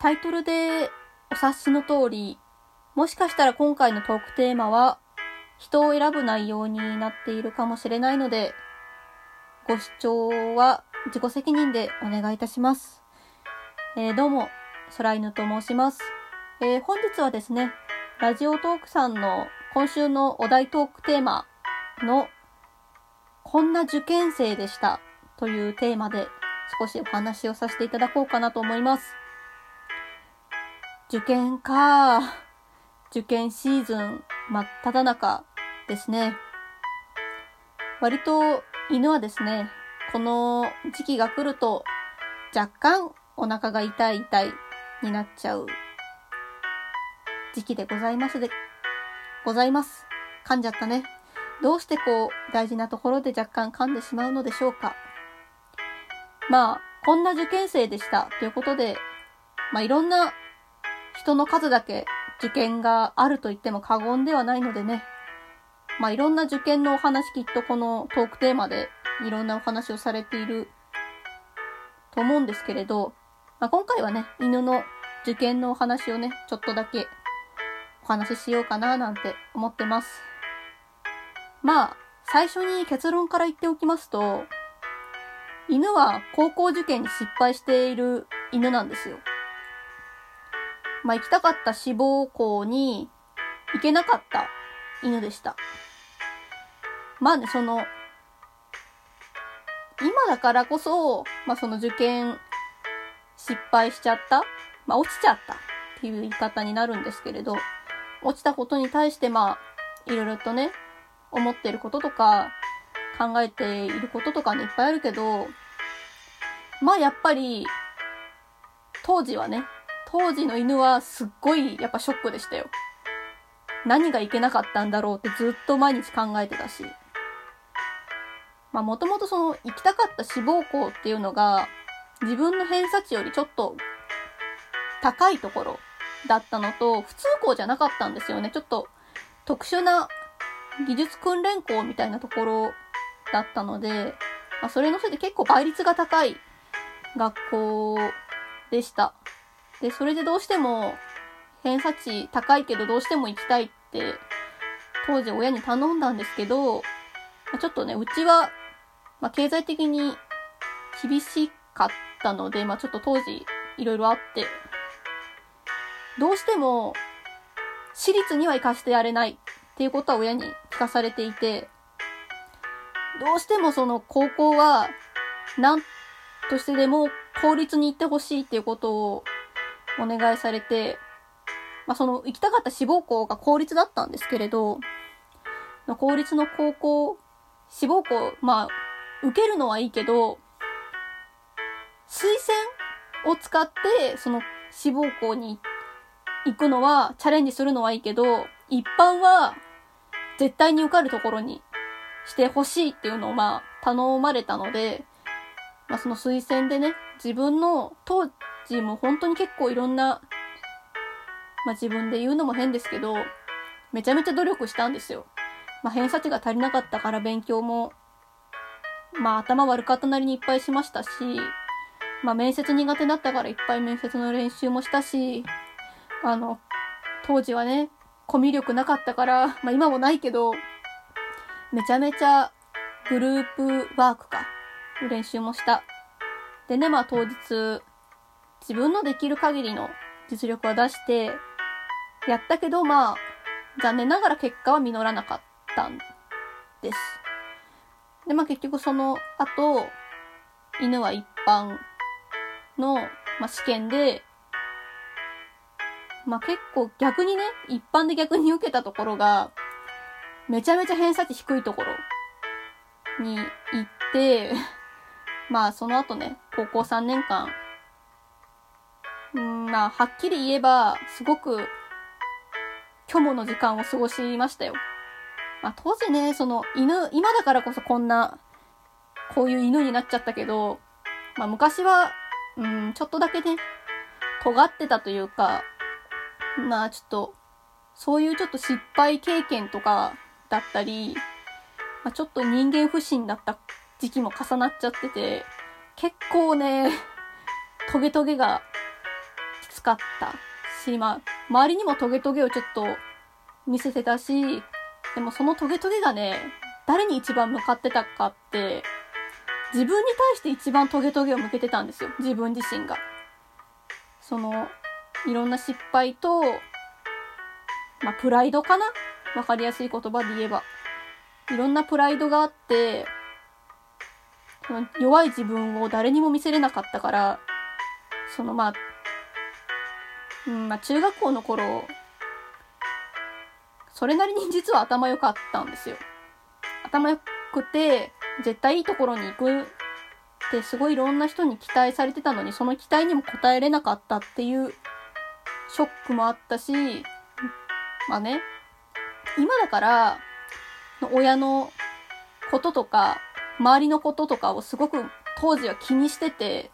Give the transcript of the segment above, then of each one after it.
タイトルでお察しの通り、もしかしたら今回のトークテーマは人を選ぶ内容になっているかもしれないので、ご視聴は自己責任でお願いいたします。えー、どうも、空犬と申します。えー、本日はですね、ラジオトークさんの今週のお題トークテーマのこんな受験生でしたというテーマで少しお話をさせていただこうかなと思います。受験か。受験シーズン真っ只中ですね。割と犬はですね、この時期が来ると若干お腹が痛い痛いになっちゃう時期でございますで、ございます。噛んじゃったね。どうしてこう大事なところで若干噛んでしまうのでしょうか。まあ、こんな受験生でしたということで、まあいろんな人の数だけ受験があると言っても過言ではないのでね。まあいろんな受験のお話きっとこのトークテーマでいろんなお話をされていると思うんですけれど、まあ今回はね、犬の受験のお話をね、ちょっとだけお話ししようかななんて思ってます。まあ、最初に結論から言っておきますと、犬は高校受験に失敗している犬なんですよ。まあ、行きたかった志望校に行けなかった犬でした。まあね、その、今だからこそ、まあその受験失敗しちゃった、まあ落ちちゃったっていう言い方になるんですけれど、落ちたことに対してまあ、いろいろとね、思ってることとか、考えていることとかね、いっぱいあるけど、まあやっぱり、当時はね、当時の犬はすっごいやっぱショックでしたよ。何がいけなかったんだろうってずっと毎日考えてたし。まあもともとその行きたかった志望校っていうのが自分の偏差値よりちょっと高いところだったのと普通校じゃなかったんですよね。ちょっと特殊な技術訓練校みたいなところだったので、まあ、それのせいで結構倍率が高い学校でした。で、それでどうしても偏差値高いけどどうしても行きたいって当時親に頼んだんですけど、ちょっとね、うちは、まあ、経済的に厳しかったので、まあ、ちょっと当時いろいろあって、どうしても私立には行かせてやれないっていうことは親に聞かされていて、どうしてもその高校は何としてでも公立に行ってほしいっていうことをお願いされて、まあ、その行きたかった志望校が公立だったんですけれど、公立の高校、志望校、まあ、受けるのはいいけど、推薦を使って、その志望校に行くのは、チャレンジするのはいいけど、一般は絶対に受かるところにしてほしいっていうのをまあ頼まれたので、まあその推薦でね、自分の当時も本当に結構いろんな、まあ自分で言うのも変ですけど、めちゃめちゃ努力したんですよ。まあ偏差値が足りなかったから勉強も、まあ頭悪かったなりにいっぱいしましたし、まあ面接苦手だったからいっぱい面接の練習もしたし、あの、当時はね、コミュ力なかったから、まあ今もないけど、めちゃめちゃグループワークか、練習もした。でね、まあ当日、自分のできる限りの実力は出して、やったけど、まあ、残念ながら結果は実らなかったんです。で、まあ結局その後、犬は一般の、まあ、試験で、まあ、結構逆にね、一般で逆に受けたところが、めちゃめちゃ偏差値低いところに行って、まあその後ね、高校3年間、まあはっきり言えば、すごく虚無の時間を過ごしましたよ。まあ当時ね、その犬、今だからこそこんな、こういう犬になっちゃったけど、まあ昔は、うん、ちょっとだけね、尖ってたというか、まあちょっと、そういうちょっと失敗経験とかだったり、まあ、ちょっと人間不信だった時期も重なっちゃってて、結構ね、トゲトゲがつかったし、まあ、周りにもトゲトゲをちょっと見せてたし、でもそのトゲトゲがね、誰に一番向かってたかって、自分に対して一番トゲトゲを向けてたんですよ。自分自身が。その、いろんな失敗と、まあ、プライドかな？わかりやすい言葉で言えば。いろんなプライドがあって、弱い自分を誰にも見せれなかったから、そのまあ、うん、まあ中学校の頃、それなりに実は頭良かったんですよ。頭良くて、絶対いいところに行くってすごいいろんな人に期待されてたのに、その期待にも応えれなかったっていうショックもあったし、まあね、今だから、親のこととか、周りのこととかをすごく当時は気にしてて、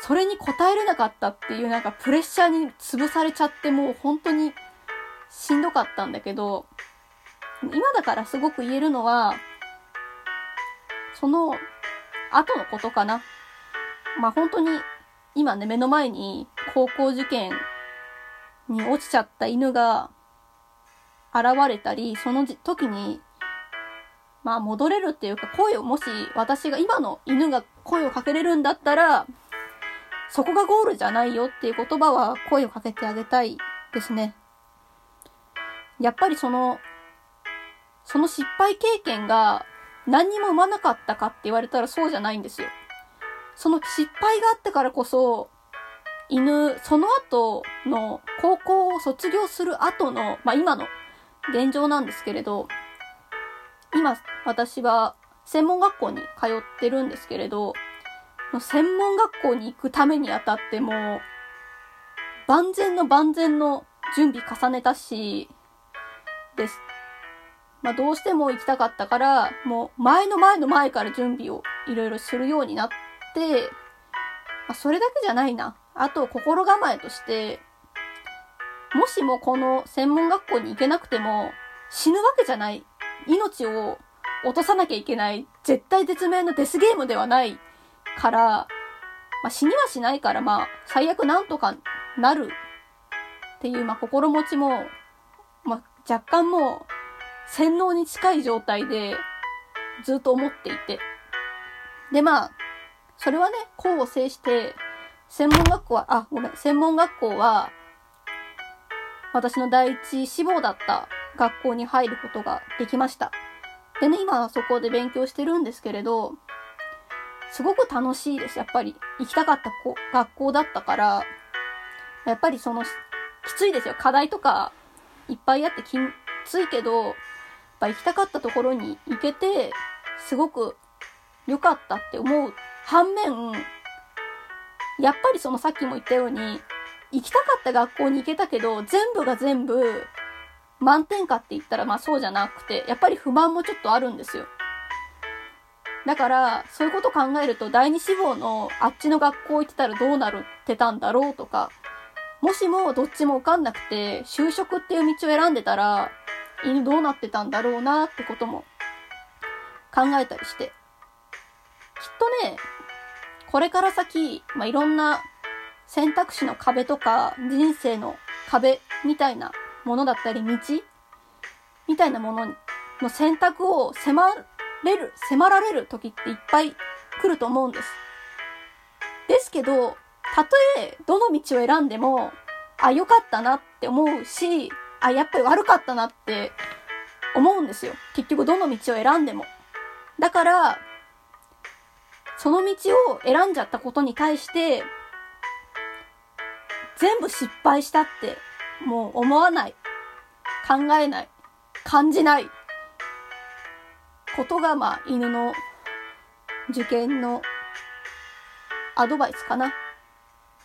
それに応えれなかったっていうなんかプレッシャーに潰されちゃってもう本当にしんどかったんだけど、今だからすごく言えるのは、その後のことかな。まあ本当に今ね目の前に高校受験に落ちちゃった犬が現れたり、その時にまあ戻れるっていうか声をもし私が今の犬が声をかけれるんだったら、そこがゴールじゃないよっていう言葉は声をかけてあげたいですね。やっぱりその、その失敗経験が何にも生まなかったかって言われたらそうじゃないんですよ。その失敗があってからこそ、犬、その後の高校を卒業する後の、まあ今の現状なんですけれど、今、私は専門学校に通ってるんですけれど、専門学校に行くためにあたっても、万全の万全の準備重ねたし、です。まあ、どうしても行きたかったから、もう前の前の前から準備をいろいろするようになって、まあ、それだけじゃないな。あと、心構えとして、もしもこの専門学校に行けなくても、死ぬわけじゃない命を落とさなきゃいけない絶対絶命のデスゲームではないから、まあ、死にはしないから、まあ、最悪なんとかなるっていう、まあ、心持ちも、まあ、若干もう、洗脳に近い状態で、ずっと思っていて。で、まあ、それはね、功を制して、専門学校は、あ、ごめん、専門学校は、私の第一志望だった学校に入ることができました。でね、今はそこで勉強してるんですけれど、すごく楽しいです。やっぱり行きたかった子学校だったから、やっぱりその、きついですよ。課題とかいっぱいあってきついけど、やっぱ行きたかったところに行けて、すごく良かったって思う反面、やっぱりそのさっきも言ったように、行きたかった学校に行けたけど、全部が全部満点かって言ったらまあそうじゃなくて、やっぱり不満もちょっとあるんですよ。だから、そういうこと考えると、第二志望のあっちの学校行ってたらどうなるってたんだろうとか、もしもどっちも受かんなくて、就職っていう道を選んでたら、犬どうなってたんだろうなってことも考えたりして。きっとね、これから先、まあ、いろんな選択肢の壁とか人生の壁みたいなものだったり道みたいなものの選択を迫れる、迫られる時っていっぱい来ると思うんです。ですけど、たとえどの道を選んでも、あ、良かったなって思うし、あ、やっぱり悪かったなって思うんですよ。結局どの道を選んでも。だから、その道を選んじゃったことに対して、全部失敗したってもう思わない。考えない。感じない。ことが、まあ、犬の受験のアドバイスかな。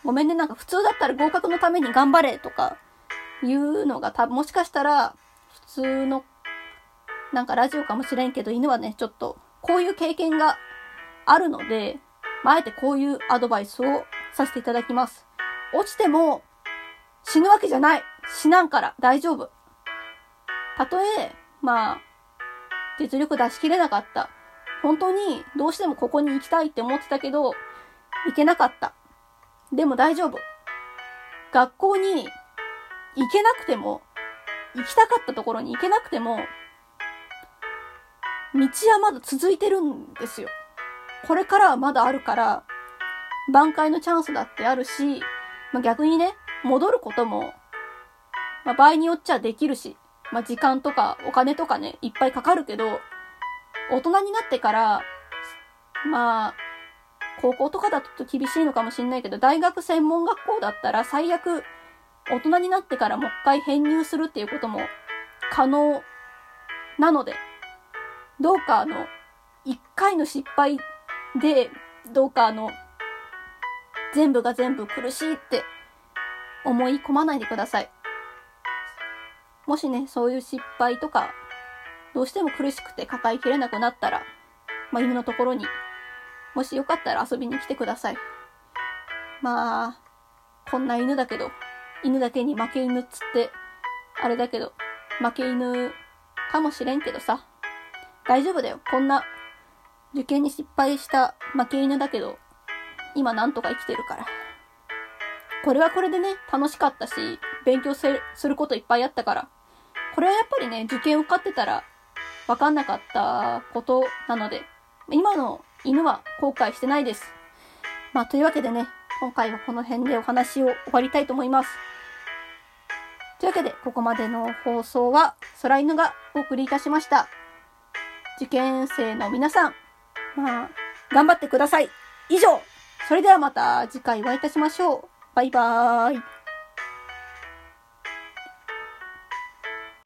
ごめんね、なんか普通だったら合格のために頑張れとかいうのが多分もしかしたら普通のなんかラジオかもしれんけど犬はね、ちょっとこういう経験があるので、まあ、あえてこういうアドバイスをさせていただきます。落ちても死ぬわけじゃない。死なんから大丈夫。たとえ、まあ、実力出し切れなかった。本当にどうしてもここに行きたいって思ってたけど、行けなかった。でも大丈夫。学校に行けなくても、行きたかったところに行けなくても、道はまだ続いてるんですよ。これからはまだあるから、挽回のチャンスだってあるし、まあ、逆にね、戻ることも、まあ、場合によっちゃできるし、まあ、時間とかお金とかね、いっぱいかかるけど、大人になってから、まあ、高校とかだと厳しいのかもしんないけど、大学専門学校だったら最悪、大人になってからもう一回編入するっていうことも可能なので、どうかあの、一回の失敗で、どうかあの、全部が全部苦しいって思い込まないでください。もしね、そういう失敗とか、どうしても苦しくて抱えきれなくなったら、まあ、犬のところに、もしよかったら遊びに来てください。まあ、こんな犬だけど、犬だけに負け犬っつって、あれだけど、負け犬かもしれんけどさ、大丈夫だよ。こんな、受験に失敗した負け犬だけど、今なんとか生きてるから。これはこれでね、楽しかったし、勉強することいっぱいあったから。これはやっぱりね、受験受かってたら、わかんなかったことなので、今の犬は後悔してないです。まあ、というわけでね、今回はこの辺でお話を終わりたいと思います。というわけで、ここまでの放送は、空犬がお送りいたしました。受験生の皆さん、まあ、頑張ってください。以上それではまた次回お会いいたしましょう。バイバーイ。